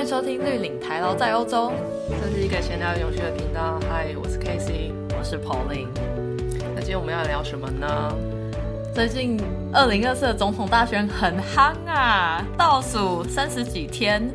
欢迎收听绿领台劳在欧洲，这是一个闲聊有趣的频道。嗨，我是 Casey，我是 Pauline。那今天我们要聊什么呢？最近二零二四的总统大选很夯啊，倒数三十几天，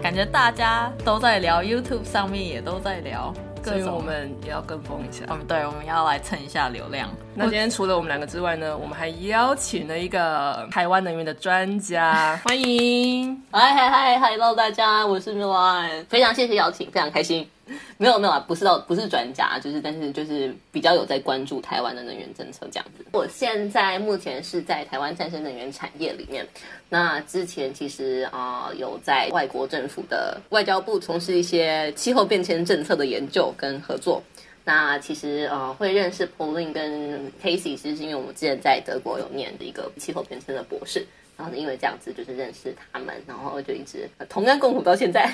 感觉大家都在聊，YouTube 上面也都在聊。所以我们也要跟风一下。嗯，对，我们要来蹭一下流量。那今天除了我们两个之外呢，我们还邀请了一个台湾能源的专家，欢迎。嗨嗨嗨，Hello，大家，我是 Milan，非常谢谢邀请，非常开心。没有没有啊，不是到不是专家，就是但是就是比较有在关注台湾的能源政策这样子。我现在目前是在台湾再生能源产业里面。那之前其实啊有在外国政府的外交部从事一些气候变迁政策的研究跟合作。那其实呃会认识 Pauline 跟 Casey，其实是因为我们之前在德国有念的一个气候变迁的博士。然后因为这样子就是认识他们，然后就一直同甘共苦到现在，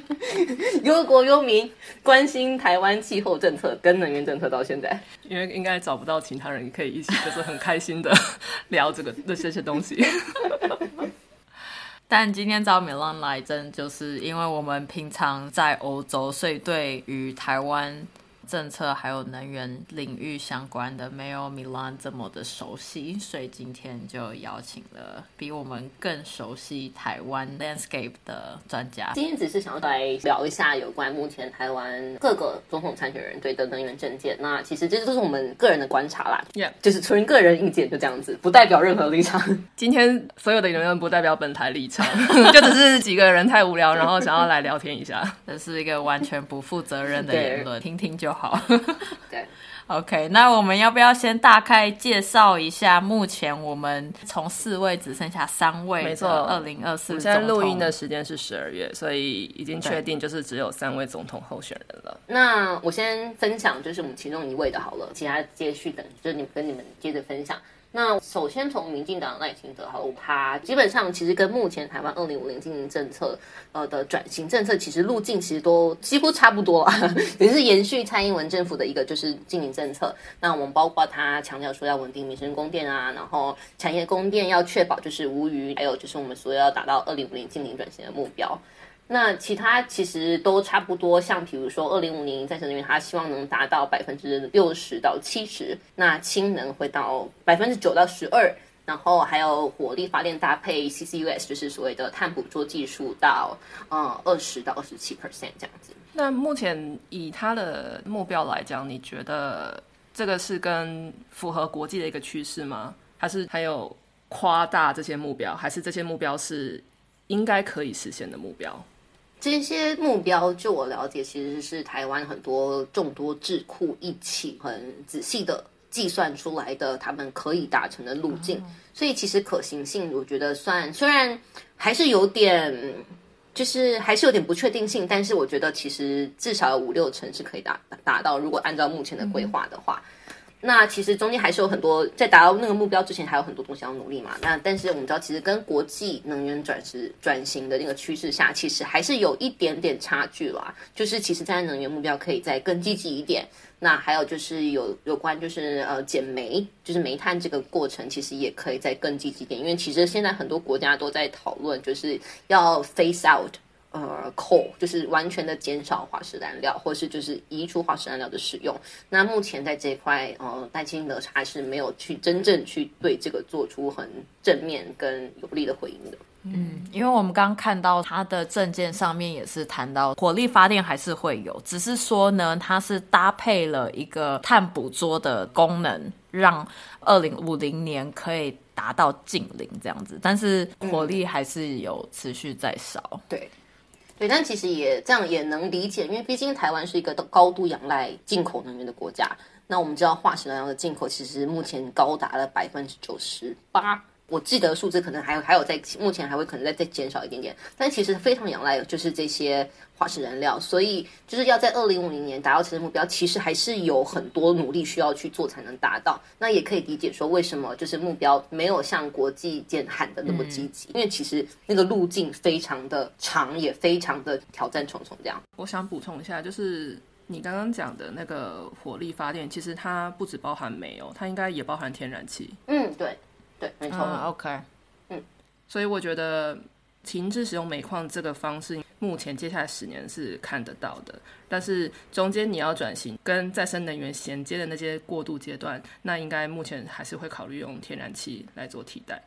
忧国忧民，关心台湾气候政策跟能源政策到现在。因为应该找不到其他人可以一起，就是很开心的聊这个 这些些东西。但今天找米浪来，真就是因为我们平常在欧洲，所以对于台湾。政策还有能源领域相关的，没有米兰这么的熟悉，所以今天就邀请了比我们更熟悉台湾 landscape 的专家。今天只是想要来聊一下有关目前台湾各个总统参选人对的能源政见。那其实这都是我们个人的观察啦，Yeah，就是纯个人意见，就这样子，不代表任何立场。今天所有的言论不代表本台立场，就只是几个人太无聊，然后想要来聊天一下。这是一个完全不负责任的言论，听听就好。好，对，OK，那我们要不要先大概介绍一下？目前我们从四位只剩下三位，没错，二零二四。现在录音的时间是十二月，所以已经确定就是只有三位总统候选人了。那我先分享，就是我们其中一位的好了，其他接续等，就是你跟你们接着分享。那首先从民进党赖清德哈，他基本上其实跟目前台湾二零五零经营政策呃的转型政策，其实路径其实都几乎差不多啊，也是延续蔡英文政府的一个就是经营政策。那我们包括他强调说要稳定民生供电啊，然后产业供电要确保就是无虞，还有就是我们所要达到二零五零经营转型的目标。那其他其实都差不多，像比如说二零五零再生能源，它希望能达到百分之六十到七十，那氢能会到百分之九到十二，然后还有火力发电搭配 CCUS，就是所谓的碳捕捉技术到呃二十到二十七 percent 这样子。那目前以它的目标来讲，你觉得这个是跟符合国际的一个趋势吗？还是还有夸大这些目标？还是这些目标是应该可以实现的目标？这些目标，就我了解，其实是台湾很多众多智库一起很仔细的计算出来的，他们可以达成的路径。所以其实可行性，我觉得算虽然还是有点，就是还是有点不确定性，但是我觉得其实至少有五六成是可以达达到。如果按照目前的规划的话。那其实中间还是有很多，在达到那个目标之前，还有很多东西要努力嘛。那但是我们知道，其实跟国际能源转势转型的那个趋势下，其实还是有一点点差距啦。就是其实，在能源目标可以再更积极一点。那还有就是有有关就是呃减煤，就是煤炭这个过程，其实也可以再更积极点。因为其实现在很多国家都在讨论，就是要 face out。呃，coal 就是完全的减少化石燃料，或是就是移除化石燃料的使用。那目前在这一块，呃，戴清德还是没有去真正去对这个做出很正面跟有力的回应的。嗯，因为我们刚刚看到他的证件上面也是谈到火力发电还是会有，只是说呢，它是搭配了一个碳捕捉的功能，让二零五零年可以达到近零这样子，但是火力还是有持续在烧。对。对，但其实也这样也能理解，因为毕竟台湾是一个高度仰赖进口能源的国家。那我们知道化石燃料的进口其实目前高达了百分之九十八。我记得数字可能还有还有在目前还会可能再再减少一点点，但其实非常仰赖就是这些化石燃料，所以就是要在二零五零年达到这些目标，其实还是有很多努力需要去做才能达到。那也可以理解说为什么就是目标没有像国际间喊的那么积极，因为其实那个路径非常的长，也非常的挑战重重。这样，我想补充一下，就是你刚刚讲的那个火力发电，其实它不只包含煤哦，它应该也包含天然气。嗯，对。对，没错。OK，嗯，所以我觉得停止使用煤矿这个方式，目前接下来十年是看得到的。但是中间你要转型跟再生能源衔接的那些过渡阶段，那应该目前还是会考虑用天然气来做替代。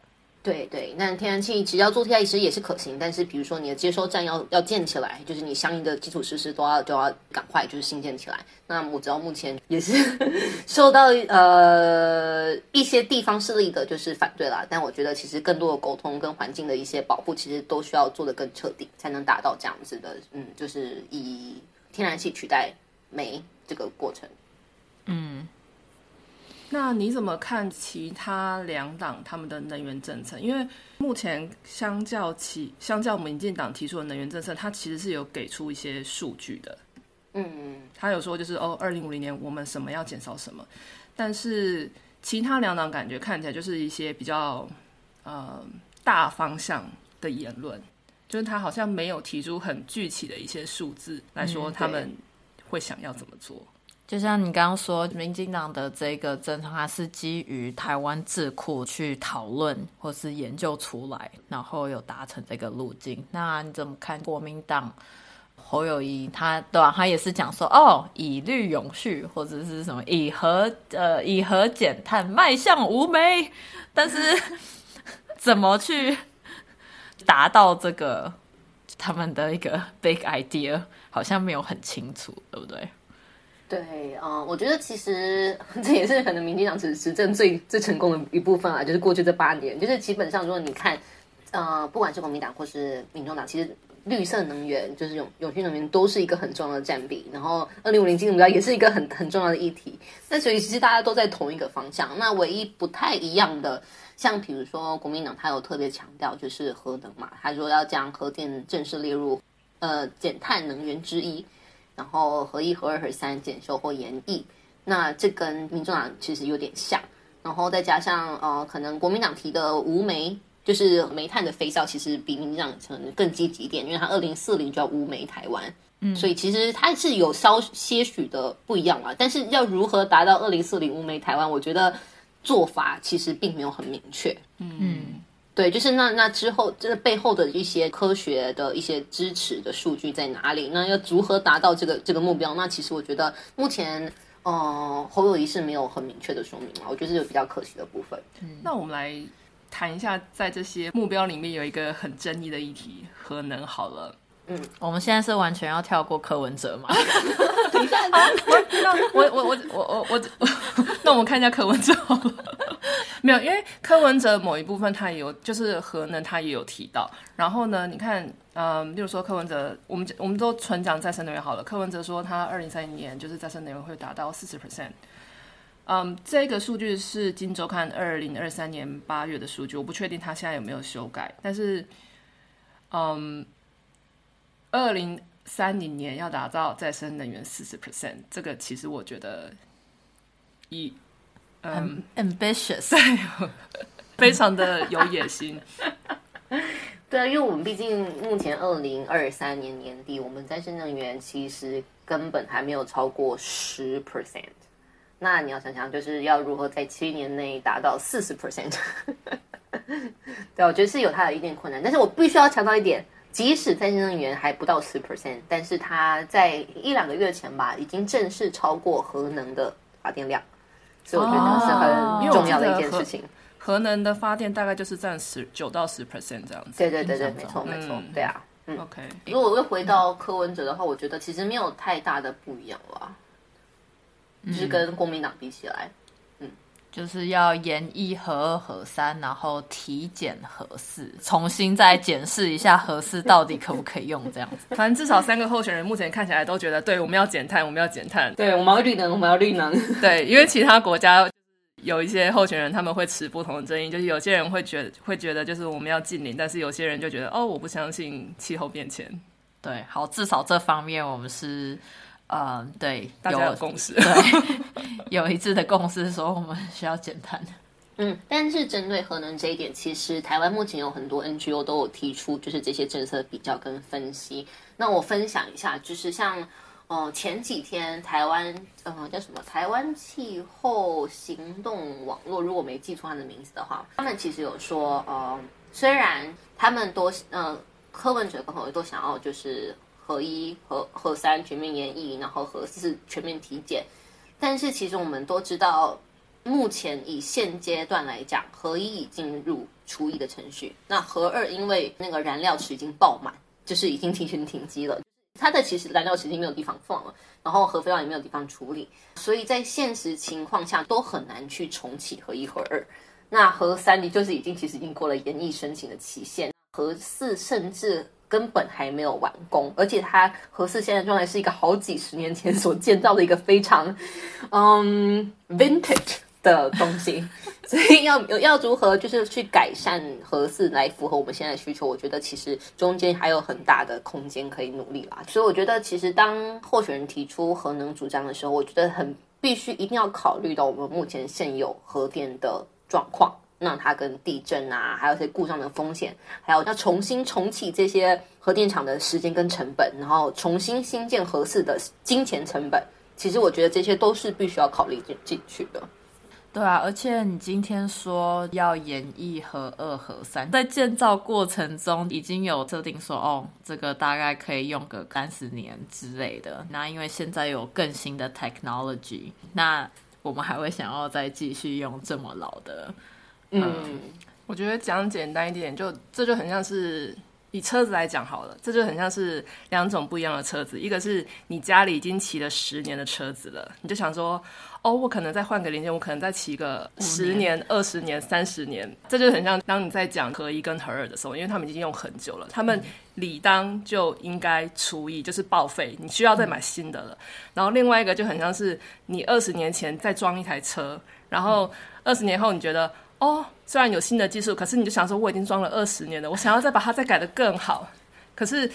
对对，那天然气只要做替代，其实也是可行。但是比如说你的接收站要要建起来，就是你相应的基础设施都要都要赶快就是新建起来。那我知道目前也是 受到呃一些地方势力的就是反对啦。但我觉得其实更多的沟通跟环境的一些保护，其实都需要做的更彻底，才能达到这样子的嗯，就是以天然气取代煤这个过程。嗯。那你怎么看其他两党他们的能源政策？因为目前相较起相较民进党提出的能源政策，它其实是有给出一些数据的。嗯，他有说就是哦，二零五零年我们什么要减少什么，但是其他两党感觉看起来就是一些比较呃大方向的言论，就是他好像没有提出很具体的一些数字来说他们会想要怎么做。就像你刚刚说，民进党的这个政策，它是基于台湾智库去讨论或是研究出来，然后有达成这个路径。那你怎么看国民党侯友谊他对吧？他也是讲说，哦，以绿永续或者是什么以核呃以核减碳迈向无煤，但是 怎么去达到这个他们的一个 big idea，好像没有很清楚，对不对？对，嗯，我觉得其实 这也是可能民进党执执政最最成功的一部分啊，就是过去这八年，就是基本上如果你看，呃，不管是国民党或是民众党，其实绿色能源就是永永续能源都是一个很重要的占比，然后二零五零基目标也是一个很很重要的议题。那所以其实大家都在同一个方向，那唯一不太一样的，像比如说国民党他有特别强调就是核能嘛，他说要将核电正式列入呃减碳能源之一。然后合一、合二、合三检修或延役，那这跟民众党其实有点像。然后再加上呃，可能国民党提的无煤，就是煤炭的飞销，其实比民进党可能更积极一点，因为它二零四零就要无煤台湾。嗯，所以其实它是有稍些许的不一样嘛。但是要如何达到二零四零无煤台湾，我觉得做法其实并没有很明确。嗯。对，就是那那之后，这个背后的一些科学的一些支持的数据在哪里？那要如何达到这个这个目标？那其实我觉得目前，呃，侯友谊是没有很明确的说明嘛，我觉得是有比较可惜的部分。嗯，那我们来谈一下，在这些目标里面有一个很争议的议题——核能。好了。嗯，我们现在是完全要跳过柯文哲嘛？我我我我我我，那我们看一下柯文哲好了。没有，因为柯文哲某一部分他也有，就是核能他也有提到。然后呢，你看，嗯，例如说柯文哲，我们我们都纯讲再生能源好了。柯文哲说他二零三零年就是再生能源会达到四十 percent。嗯，这个数据是《金周刊》二零二三年八月的数据，我不确定他现在有没有修改，但是，嗯。二零三零年要打造再生能源四十 percent，这个其实我觉得，一嗯 ambitious，非常的有野心。对啊，因为我们毕竟目前二零二三年年底，我们再生能源其实根本还没有超过十 percent。那你要想想，就是要如何在七年内达到四十 percent？对，我觉得是有它的一定困难。但是我必须要强调一点。即使再生能源还不到十 percent，但是它在一两个月前吧，已经正式超过核能的发电量，所以我觉得是很重要的一件事情。核能的发电大概就是占十九到十 percent 这样子。对对对对，没错没错，对啊。嗯 OK，如果又回到柯文哲的话，我觉得其实没有太大的不一样吧，就是跟国民党比起来。就是要研一核二核三，然后体检核四，重新再检视一下核四到底可不可以用这样子。反正至少三个候选人目前看起来都觉得，对，我们要减碳，我们要减碳，对，我们要绿能，我们要绿能。对，因为其他国家有一些候选人他们会持不同的争议，就是有些人会觉会觉得就是我们要近零，但是有些人就觉得哦，我不相信气候变迁。对，好，至少这方面我们是。呃，对，大家有共识，对，有一致的共识，说我们需要减碳。嗯，但是针对核能这一点，其实台湾目前有很多 NGO 都有提出，就是这些政策比较跟分析。那我分享一下，就是像呃前几天台湾呃叫什么台湾气候行动网络，如果没记错他的名字的话，他们其实有说呃。虽然他们都呃柯文哲跟侯友宜都想要就是核一、核核三全面研议，然后核四全面体检，但是其实我们都知道，目前以现阶段来讲，核一已进入除役的程序，那核二因为那个燃料池已经爆满，就是已经提前停机了。它的其实燃料池已经没有地方放了，然后核废料也没有地方处理，所以在现实情况下都很难去重启核一、核二。那核三你就是已经其实已经过了延役申请的期限，核四甚至根本还没有完工，而且它核四现在状态是一个好几十年前所建造的一个非常嗯 vintage 的东西，所以要要如何就是去改善核四来符合我们现在需求，我觉得其实中间还有很大的空间可以努力啦。所以我觉得其实当候选人提出核能主张的时候，我觉得很必须一定要考虑到我们目前现有核电的状况，那它跟地震啊，还有一些故障的风险，还有要重新重启这些核电厂的时间跟成本，然后重新新建核四的金钱成本，其实我觉得这些都是必须要考虑进进去的。对啊，而且你今天说要演绎核二、核三，在建造过程中已经有设定说，哦，这个大概可以用个三十年之类的。那因为现在有更新的 technology，那我们还会想要再继续用这么老的？嗯，我觉得讲简单一点，就这就很像是以车子来讲好了，这就很像是两种不一样的车子，一个是你家里已经骑了十年的车子了，你就想说。哦，我可能再换个零件，我可能再骑个十年、二十年、三十年，这就很像当你在讲合一跟合二的时候，因为他们已经用很久了，他们理当就应该除以就是报废，你需要再买新的了。然后另外一个就很像是你二十年前再装一台车，然后二十年后你觉得哦，虽然有新的技术，可是你就想说我已经装了二十年了，我想要再把它再改得更好。可是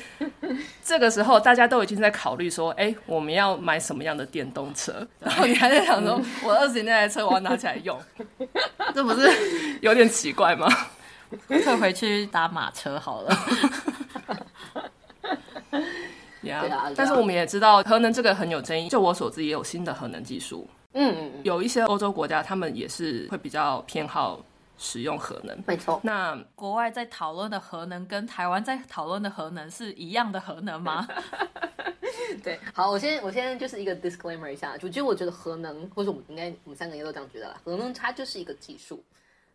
这个时候，大家都已经在考虑说，哎，我们要买什么样的电动车？然后你还在想说，我二十年那台车我要拿起来用，这不是有点奇怪吗？退回去打马车好了。呀，但是我们也知道，核能这个很有争议。就我所知，也有新的核能技术。嗯嗯，有一些欧洲国家，他们也是会比较偏好。使用核能，没错。那国外在讨论的核能跟台湾在讨论的核能是一样的核能吗？对，好，我先我先就是一个 disclaimer 一下，就其实我觉得核能，或者我们应该我们三个人都这样觉得啦。核能它就是一个技术，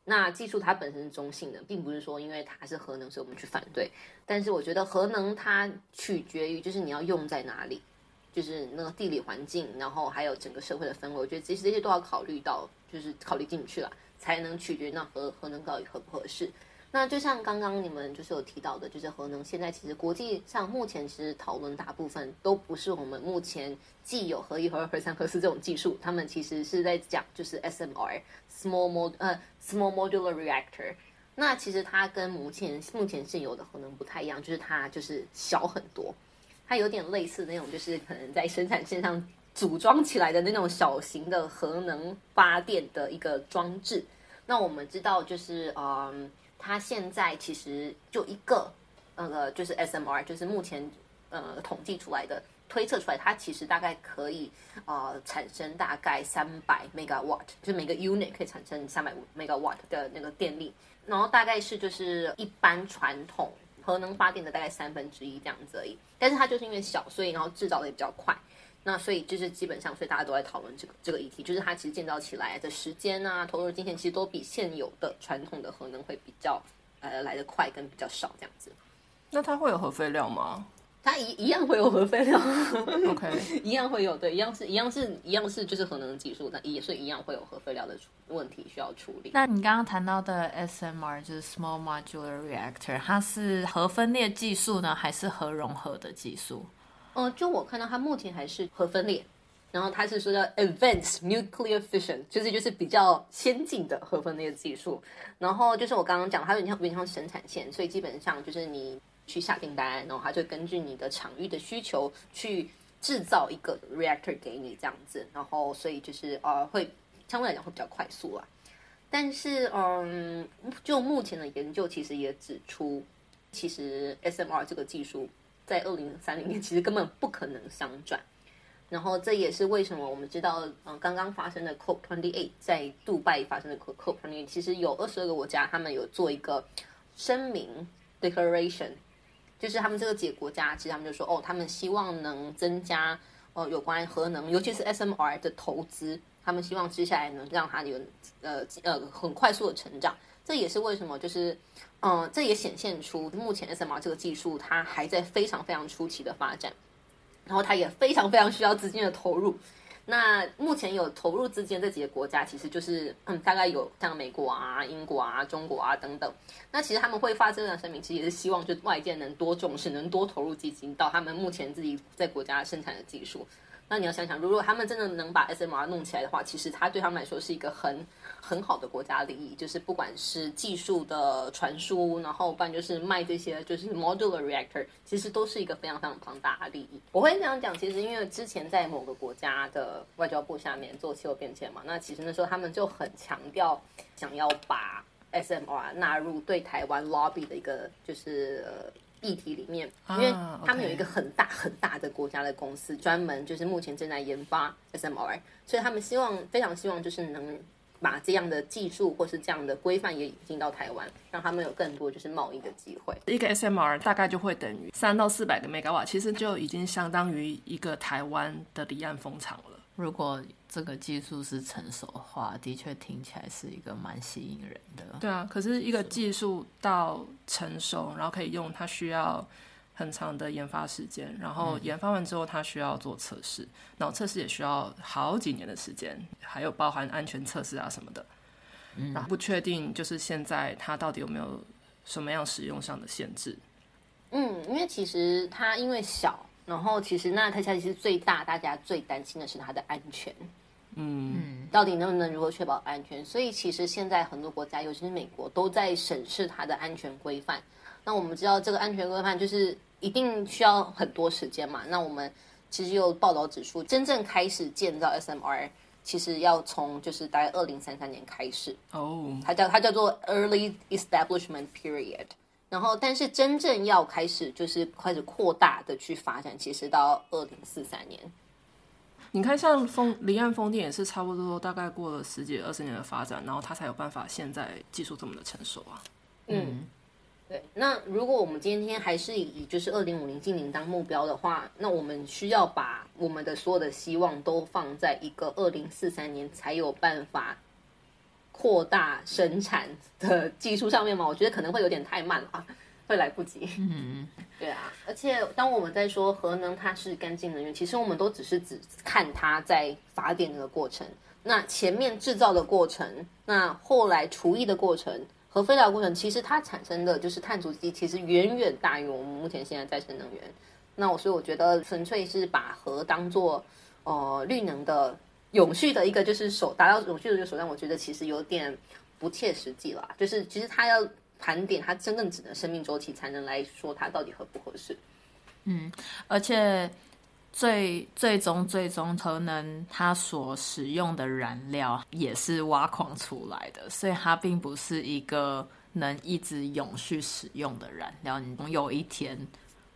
那技术它本身是中性的，并不是说因为它是核能，所以我们去反对。但是我觉得核能它取决于就是你要用在哪里，就是那个地理环境，然后还有整个社会的氛围，我觉得其实这些都要考虑到，就是考虑进去了。才能取决那核核能到底合不合适。那就像刚刚你们就是有提到的，就是核能现在其实国际上目前其实讨论大部分都不是我们目前既有核一、核二、核三、核四这种技术，他们其实是在讲就是 SMR（Small Mod 呃 Small Modular Reactor）。那其实它跟目前目前现有的核能不太一样，就是它就是小很多，它有点类似那种就是可能在生产线上组装起来的那种小型的核能发电的一个装置。那我们知道，就是嗯，它现在其实就一个，那个就是 SMR，就是目前呃统计出来的推测出来，它其实大概可以呃产生大概三百 megawatt，就每个 unit 可以产生三百 megawatt 的那个电力，然后大概是就是一般传统核能发电的大概三分之一这样子而已，但是它就是因为小，所以然后制造的也比较快。那所以就是基本上，所以大家都在讨论这个这个议题，就是它其实建造起来的时间啊，投入金钱其实都比现有的传统的核能会比较呃来的快跟比较少这样子。那它会有核废料吗？它一一样会有核废料，OK，一样会有对，一样是一样是一样是就是核能的技术，那也是一样会有核废料的问题需要处理。那你刚刚谈到的 SMR 就是 Small Modular Reactor，它是核分裂技术呢，还是核融合的技术？呃，就我看到它目前还是核分裂，然后它是说叫 advanced nuclear fission，就是就是比较先进的核分裂技术。然后就是我刚刚讲，它有点像有点像生产线，所以基本上就是你去下订单，然后它就根据你的场域的需求去制造一个 reactor 给你这样子。然后所以就是呃，会相对来讲会比较快速啊。但是嗯，就目前的研究其实也指出，其实 SMR 这个技术。在二零三零年，其实根本不可能商转，然后这也是为什么我们知道，嗯，刚刚发生的 COP twenty eight 在杜拜发生的 COP twenty eight，其实有二十二个国家，他们有做一个声明 declaration，就是他们这个几个国家，其实他们就说，哦，他们希望能增加呃有关核能，尤其是 SMR 的投资，他们希望接下来能让它有呃呃很快速的成长。这也是为什么，就是嗯，这也显现出目前 SMR 这个技术它还在非常非常初期的发展，然后它也非常非常需要资金的投入。那目前有投入资金的这几个国家，其实就是嗯，大概有像美国啊、英国啊、中国啊等等。那其实他们会发这样的声明，其实也是希望就外界能多重视，能多投入基金到他们目前自己在国家生产的技术。那你要想想，如果他们真的能把 SMR 弄起来的话，其实它对他们来说是一个很很好的国家利益，就是不管是技术的传输，然后不然就是卖这些就是 modular reactor，其实都是一个非常非常庞大的利益。我会这样讲，其实因为之前在某个国家的外交部下面做气候变迁嘛，那其实那时候他们就很强调想要把 SMR 纳入对台湾 lobby 的一个就是。议题里面，因为他们有一个很大很大的国家的公司，专门就是目前正在研发 SMR，所以他们希望非常希望就是能把这样的技术或是这样的规范也引进到台湾，让他们有更多就是贸易的机会。一个 SMR 大概就会等于三到四百个 mega 瓦，其实就已经相当于一个台湾的离岸风场了。如果这个技术是成熟的话，的确听起来是一个蛮吸引人的。对啊，可是一个技术到成熟，然后可以用，它需要很长的研发时间。然后研发完之后，它需要做测试，然后测试也需要好几年的时间，还有包含安全测试啊什么的。然后不确定，就是现在它到底有没有什么样使用上的限制？嗯，因为其实它因为小。然后其实那它其实最大，大家最担心的是它的安全，嗯，到底能不能如何确保安全？所以其实现在很多国家，尤其是美国，都在审视它的安全规范。那我们知道这个安全规范就是一定需要很多时间嘛。那我们其实有报道指出，真正开始建造 SMR，其实要从就是大概二零三三年开始哦，它叫它叫做 Early Establishment Period。然后，但是真正要开始就是开始扩大的去发展，其实到二零四三年。你看，像风离岸风电也是差不多，大概过了十几二十年的发展，然后它才有办法现在技术这么的成熟啊。嗯，对。那如果我们今天还是以就是二零五零近零当目标的话，那我们需要把我们的所有的希望都放在一个二零四三年才有办法。扩大生产的技术上面吗，我觉得可能会有点太慢了，会来不及。嗯，对啊。而且当我们在说核能它是干净能源，其实我们都只是只看它在发电的过程，那前面制造的过程，那后来除役的过程，核废料过程，其实它产生的就是碳足迹，其实远远大于我们目前现在再生能源。那我所以我觉得纯粹是把核当做呃绿能的。永续的一个就是手达到永续的一个手段，我觉得其实有点不切实际了。就是其实它要盘点它真正只能生命周期，才能来说它到底合不合适。嗯，而且最最终最终可能它所使用的燃料也是挖矿出来的，所以它并不是一个能一直永续使用的燃料。你总有一天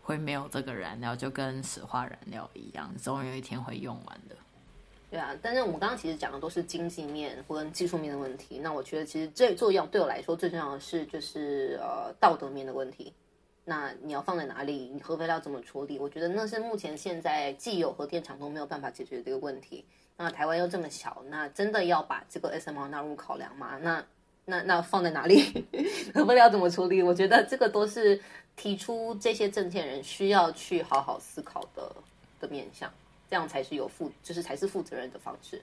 会没有这个燃料，就跟石化燃料一样，总有一天会用完的。对啊，但是我们刚刚其实讲的都是经济面或跟技术面的问题。那我觉得其实最重要对我来说最重要的是就是呃道德面的问题。那你要放在哪里？你核废料怎么处理？我觉得那是目前现在既有核电厂都没有办法解决这个问题。那台湾又这么小，那真的要把这个 SMR 纳入考量吗？那那那放在哪里？核废料怎么处理？我觉得这个都是提出这些政见人需要去好好思考的的面向。这样才是有负，就是才是负责任的方式。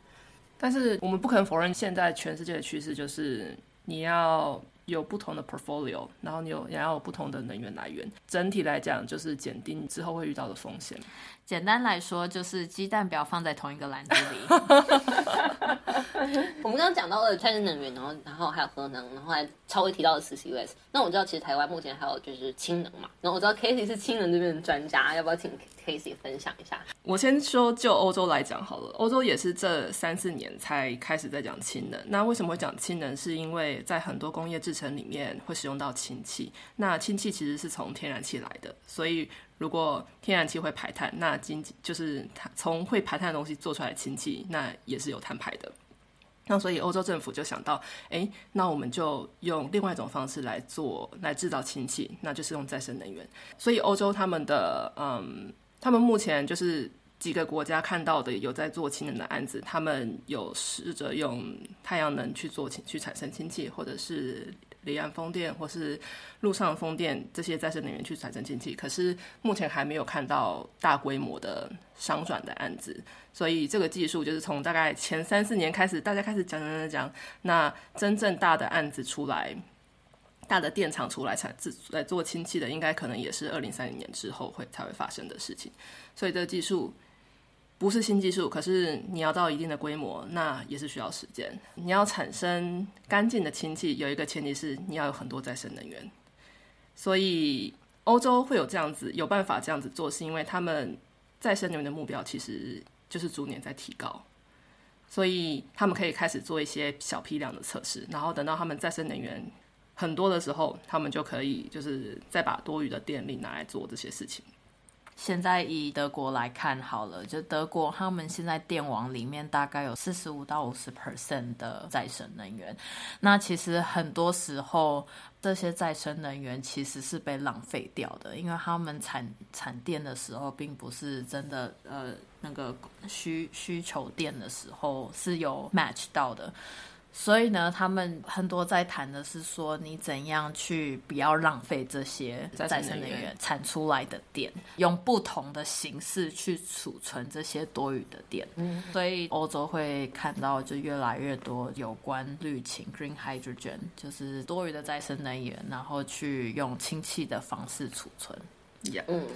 但是我们不可能否认，现在全世界的趋势就是你要有不同的 portfolio，然后你有也要有不同的能源来源。整体来讲，就是减低之后会遇到的风险。简单来说，就是鸡蛋不要放在同一个篮子里。我们刚刚讲到了再生能源，然后然后还有核能，然后还稍微提到了 CCUS。那我知道其实台湾目前还有就是氢能嘛。然后我知道 Katie 是氢能这边的专家，要不要请 Casey 分享一下？我先说就欧洲来讲好了，欧洲也是这三四年才开始在讲氢能。那为什么会讲氢能？是因为在很多工业制成里面会使用到氢气。那氢气其实是从天然气来的，所以如果天然气会排碳，那经济就是它从会排碳的东西做出来的氢气，那也是有碳排的。那所以欧洲政府就想到，哎，那我们就用另外一种方式来做，来制造氢气，那就是用再生能源。所以欧洲他们的，嗯，他们目前就是几个国家看到的有在做氢能的案子，他们有试着用太阳能去做氢，去产生氢气，或者是。离岸风电或是陆上风电这些再生能源去产生氢气，可是目前还没有看到大规模的商转的案子，所以这个技术就是从大概前三四年开始，大家开始讲讲讲讲，那真正大的案子出来，大的电厂出来产自来做氢气的，应该可能也是二零三零年之后会才会发生的事情，所以这个技术。不是新技术，可是你要到一定的规模，那也是需要时间。你要产生干净的氢气，有一个前提是你要有很多再生能源。所以欧洲会有这样子有办法这样子做，是因为他们再生能源的目标其实就是逐年在提高，所以他们可以开始做一些小批量的测试，然后等到他们再生能源很多的时候，他们就可以就是再把多余的电力拿来做这些事情。现在以德国来看好了，就德国他们现在电网里面大概有四十五到五十 percent 的再生能源。那其实很多时候这些再生能源其实是被浪费掉的，因为他们产产电的时候并不是真的呃那个需需求电的时候是有 match 到的。所以呢，他们很多在谈的是说，你怎样去不要浪费这些再生能源产出来的电，用不同的形式去储存这些多余的电。嗯，所以欧洲会看到就越来越多有关绿氢 （green hydrogen），就是多余的再生能源，然后去用氢气的方式储存。Yeah，嗯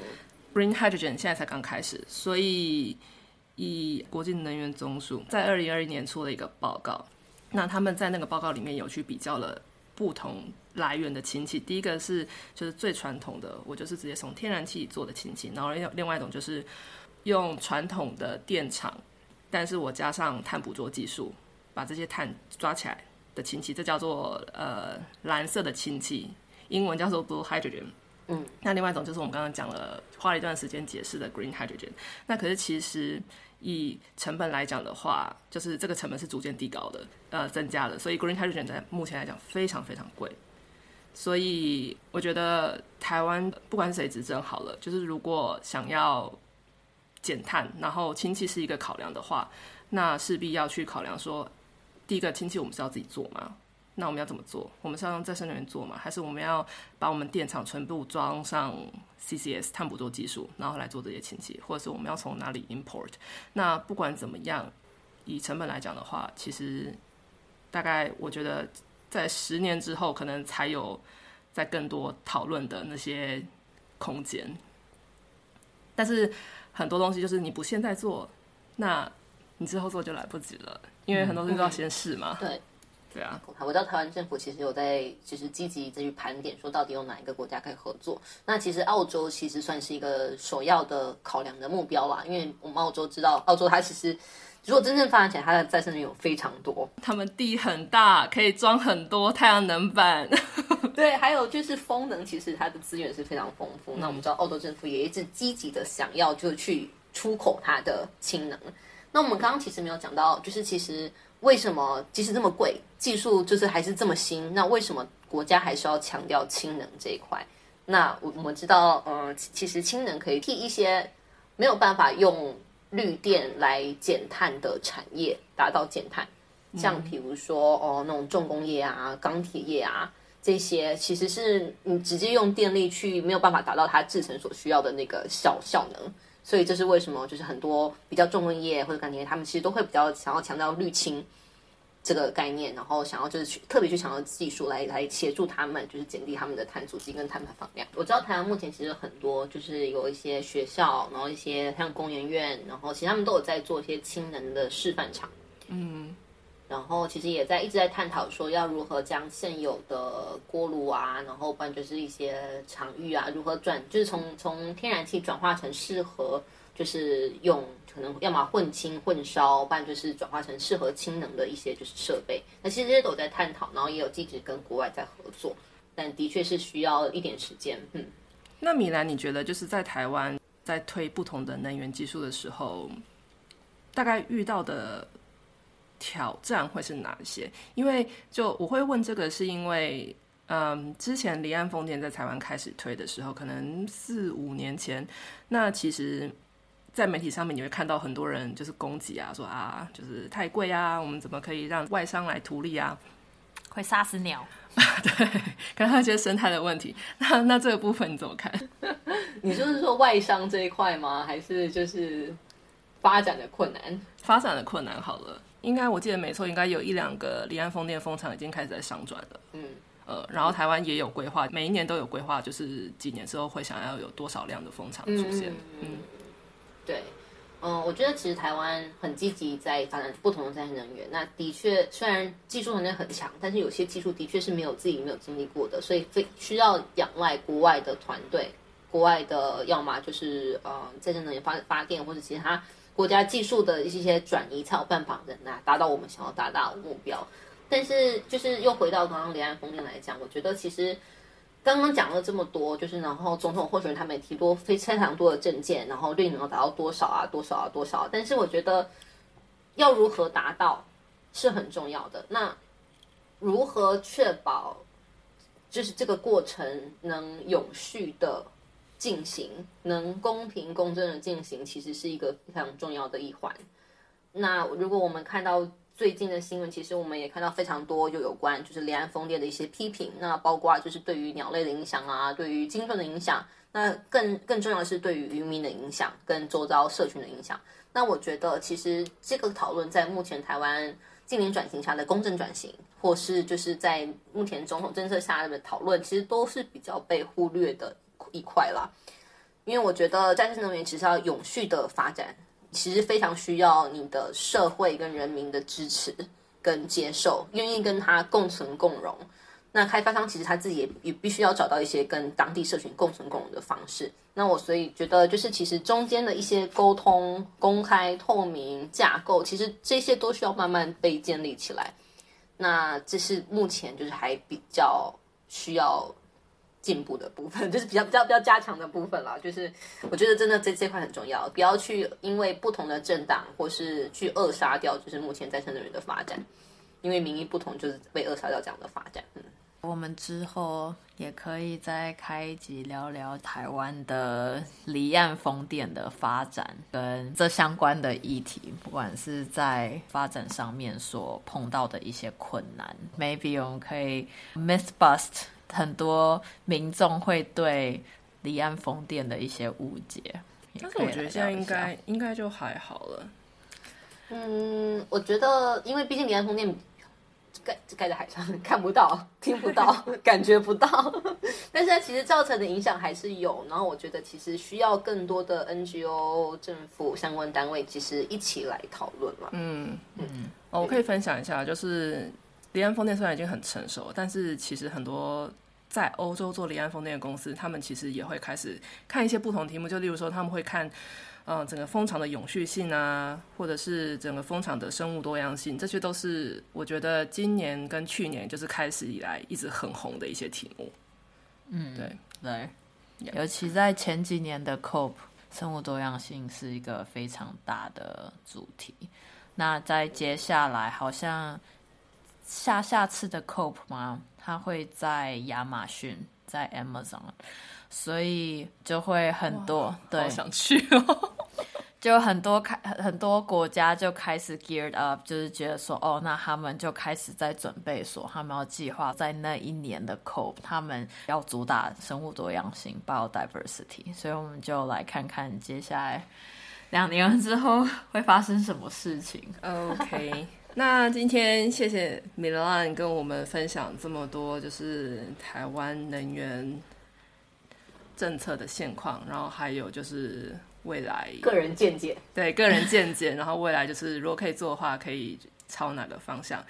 ，green hydrogen 现在才刚开始，所以以国际能源总署在二零二一年出了一个报告。那他们在那个报告里面有去比较了不同来源的氢气，第一个是就是最传统的，我就是直接从天然气做的氢气，然后另另外一种就是用传统的电厂，但是我加上碳捕捉技术，把这些碳抓起来的氢气，这叫做呃蓝色的氢气，英文叫做 blue hydrogen。嗯，那另外一种就是我们刚刚讲了，花了一段时间解释的 green hydrogen。那可是其实。以成本来讲的话，就是这个成本是逐渐递高的，呃，增加的。所以 green hydrogen 在目前来讲非常非常贵。所以我觉得台湾不管谁执政好了，就是如果想要减碳，然后氢气是一个考量的话，那势必要去考量说，第一个氢气我们是要自己做吗？那我们要怎么做？我们是要用再生能源做吗？还是我们要把我们电厂全部装上 CCS 碳捕捉技术，然后来做这些氢气？或者是我们要从哪里 import？那不管怎么样，以成本来讲的话，其实大概我觉得在十年之后，可能才有在更多讨论的那些空间。但是很多东西就是你不现在做，那你之后做就来不及了，因为很多东西都要先试嘛。对。对啊，我知道台湾政府其实有在，就是积极在去盘点，说到底有哪一个国家可以合作。那其实澳洲其实算是一个首要的考量的目标啦，因为我们澳洲知道，澳洲它其实如果真正发展起来，它的再生能源有非常多，他们地很大，可以装很多太阳能板。对，还有就是风能，其实它的资源是非常丰富。那我们知道，澳洲政府也一直积极的想要就去出口它的氢能。那我们刚刚其实没有讲到，就是其实。为什么即使这么贵，技术就是还是这么新？那为什么国家还是要强调氢能这一块？那我我们知道，呃，其实氢能可以替一些没有办法用绿电来减碳的产业达到减碳，像比如说哦那种重工业啊、钢铁业啊这些，其实是你直接用电力去没有办法达到它制成所需要的那个效效能。所以这是为什么，就是很多比较重工业或者钢铁，他们其实都会比较想要强调滤清这个概念，然后想要就是去特别去强调技术来来协助他们，就是减低他们的碳足迹跟碳排放量。我知道台湾目前其实很多就是有一些学校，然后一些像工研院，然后其实他们都有在做一些氢能的示范场。嗯。然后其实也在一直在探讨说要如何将现有的锅炉啊，然后不然就是一些场域啊，如何转，就是从从天然气转化成适合，就是用可能要么混氢混烧，不然就是转化成适合氢能的一些就是设备。那其实这些都在探讨，然后也有积极跟国外在合作，但的确是需要一点时间。嗯，那米兰，你觉得就是在台湾在推不同的能源技术的时候，大概遇到的？挑战会是哪些？因为就我会问这个，是因为嗯，之前离岸风电在台湾开始推的时候，可能四五年前，那其实。在媒体上面，你会看到很多人就是攻击啊，说啊，就是太贵啊，我们怎么可以让外商来图利啊？会杀死鸟。对，可能一些生态的问题。那那这个部分你怎么看？你就是说外商这一块吗？还是就是发展的困难？发展的困难好了，应该我记得没错，应该有一两个离岸风电风场已经开始在商转了。嗯，呃，然后台湾也有规划，每一年都有规划，就是几年之后会想要有多少量的风场出现。嗯。对，嗯，我觉得其实台湾很积极在发展不同的再生能源。那的确，虽然技术能力很强，但是有些技术的确是没有自己没有经历过的，所以非需要仰赖国外的团队，国外的要么就是呃再生能源发发电，或者其他国家技术的一些转移，才有办法能啊达到我们想要达到的目标。但是就是又回到刚刚离岸风电来讲，我觉得其实。刚刚讲了这么多，就是然后总统候选人他们也提多非非常多的证件，然后率能够达到多少啊，多少啊，多少？但是我觉得要如何达到是很重要的。那如何确保就是这个过程能永续的进行，能公平公正的进行，其实是一个非常重要的一环。那如果我们看到。最近的新闻，其实我们也看到非常多，就有关就是离岸风电的一些批评。那包括就是对于鸟类的影响啊，对于鲸豚的影响，那更更重要的是对于渔民的影响跟周遭社群的影响。那我觉得，其实这个讨论在目前台湾近年转型下的公正转型，或是就是在目前总统政策下的讨论，其实都是比较被忽略的一块啦。因为我觉得再生能源其实要永续的发展。其实非常需要你的社会跟人民的支持跟接受，愿意跟他共存共荣。那开发商其实他自己也也必须要找到一些跟当地社群共存共荣的方式。那我所以觉得，就是其实中间的一些沟通、公开、透明架构，其实这些都需要慢慢被建立起来。那这是目前就是还比较需要。进步的部分 就是比较比较比较加强的部分了，就是我觉得真的这这块很重要，不要去因为不同的政党或是去扼杀掉，就是目前再生能源的发展，因为民意不同，就是被扼杀掉这样的发展。嗯，我们之后也可以再开一集聊聊台湾的离岸风电的发展跟这相关的议题，不管是在发展上面所碰到的一些困难，maybe 我们可以 myth bust。很多民众会对离岸风电的一些误解，但是我觉得现在应该应该就还好了。嗯，我觉得因为毕竟离岸风电盖盖在海上，看不到、听不到、感觉不到，但是其实造成的影响还是有。然后我觉得其实需要更多的 NGO、政府相关单位其实一起来讨论嘛。嗯嗯，哦，我可以分享一下，就是。离岸风电虽然已经很成熟，但是其实很多在欧洲做离岸风电的公司，他们其实也会开始看一些不同题目，就例如说他们会看，嗯，整个风场的永续性啊，或者是整个风场的生物多样性，这些都是我觉得今年跟去年就是开始以来一直很红的一些题目。嗯，对对，尤其在前几年的 COP，生物多样性是一个非常大的主题。那在接下来好像。下下次的 COP 吗？它会在亚马逊，在 Amazon，所以就会很多。对，想去哦。就很多开很多国家就开始 geared up，就是觉得说，哦，那他们就开始在准备说，他们要计划在那一年的 COP，他们要主打生物多样性 （biodiversity）。所以我们就来看看接下来两年之后会发生什么事情。OK。那今天谢谢米兰跟我们分享这么多，就是台湾能源政策的现况，然后还有就是未来个人见解，对个人见解，然后未来就是如果可以做的话，可以朝哪个方向？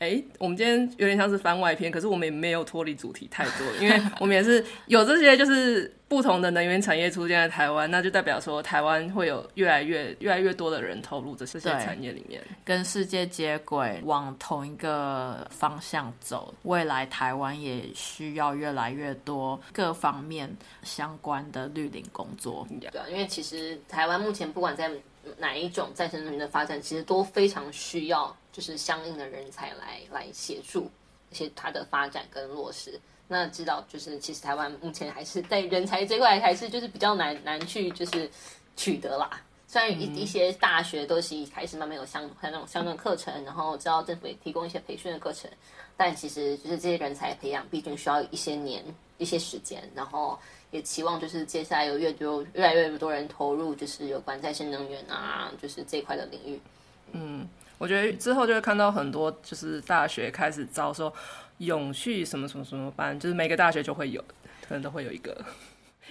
哎，我们今天有点像是番外篇，可是我们也没有脱离主题太多，因为我们也是有这些就是不同的能源产业出现在台湾，那就代表说台湾会有越来越越来越多的人投入这些产业里面，跟世界接轨，往同一个方向走。未来台湾也需要越来越多各方面相关的绿林工作。对啊，因为其实台湾目前不管在哪一种再生能源的发展，其实都非常需要就是相应的人才来来协助一些它的发展跟落实。那知道就是其实台湾目前还是在人才这块还是就是比较难难去就是取得啦。虽然一一些大学都是开始慢慢有相那种相关课程，然后知道政府也提供一些培训的课程，但其实就是这些人才培养，毕竟需要一些年一些时间，然后也期望就是接下来有越多越来越多人投入，就是有关再生能源啊，就是这一块的领域。嗯，我觉得之后就会看到很多就是大学开始招说永续什么什么什么班，就是每个大学就会有，可能都会有一个。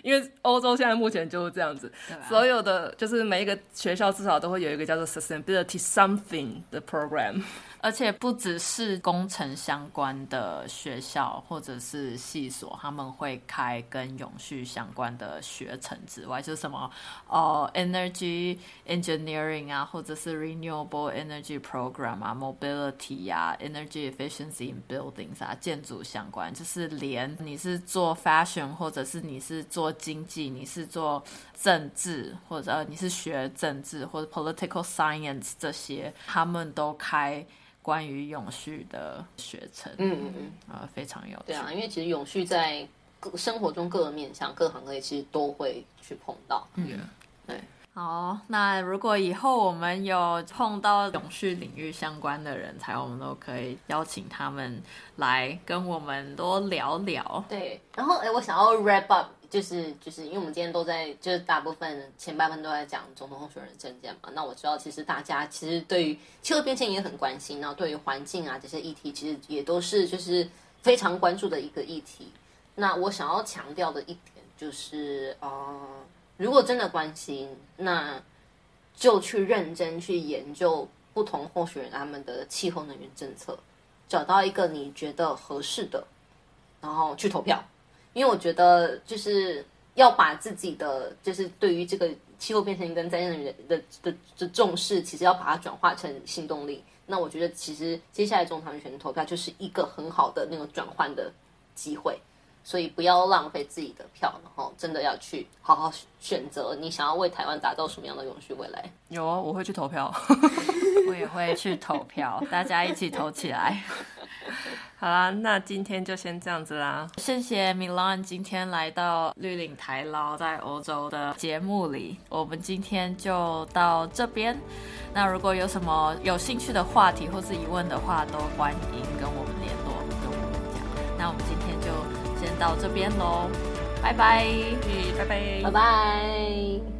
因为欧洲现在目前就是这样子，所有的就是每一个学校至少都会有一个叫做 sustainability something 的 program。而且不只是工程相关的学校或者是系所，他们会开跟永续相关的学程之外，就是什么哦，energy engineering 啊，或者是 renewable energy program 啊，mobility 啊，energy efficiency in buildings 啊，建筑相关，就是连你是做 fashion 或者是你是做经济，你是做政治或者你是学政治或者 political science 这些，他们都开。关于永续的学程，嗯嗯嗯，啊，非常有趣。对啊，因为其实永续在各生活中各个面向、各行各业其实都会去碰到。嗯，对。好，那如果以后我们有碰到永续领域相关的人才，我们都可以邀请他们来跟我们多聊聊。对，然后哎，我想要 wrap up。就是就是，因为我们今天都在，就是大部分前半分都在讲总统候选人证件嘛。那我知道，其实大家其实对于气候变迁也很关心，然后对于环境啊这些议题，其实也都是就是非常关注的一个议题。那我想要强调的一点就是，呃，如果真的关心，那就去认真去研究不同候选人他们的气候能源政策，找到一个你觉得合适的，然后去投票。因为我觉得就是要把自己的就是对于这个气候变成跟再生能源的的的重视，其实要把它转化成行动力。那我觉得其实接下来中长选投票就是一个很好的那个转换的机会，所以不要浪费自己的票，然后真的要去好好选择你想要为台湾打造什么样的永续未来。有啊，我会去投票，我也会去投票，大家一起投起来。好啦，那今天就先这样子啦。谢谢米兰今天来到绿岭台捞在欧洲的节目里，我们今天就到这边。那如果有什么有兴趣的话题或是疑问的话，都欢迎跟我们联络，跟我们讲。那我们今到这边喽，拜拜，拜拜，拜拜。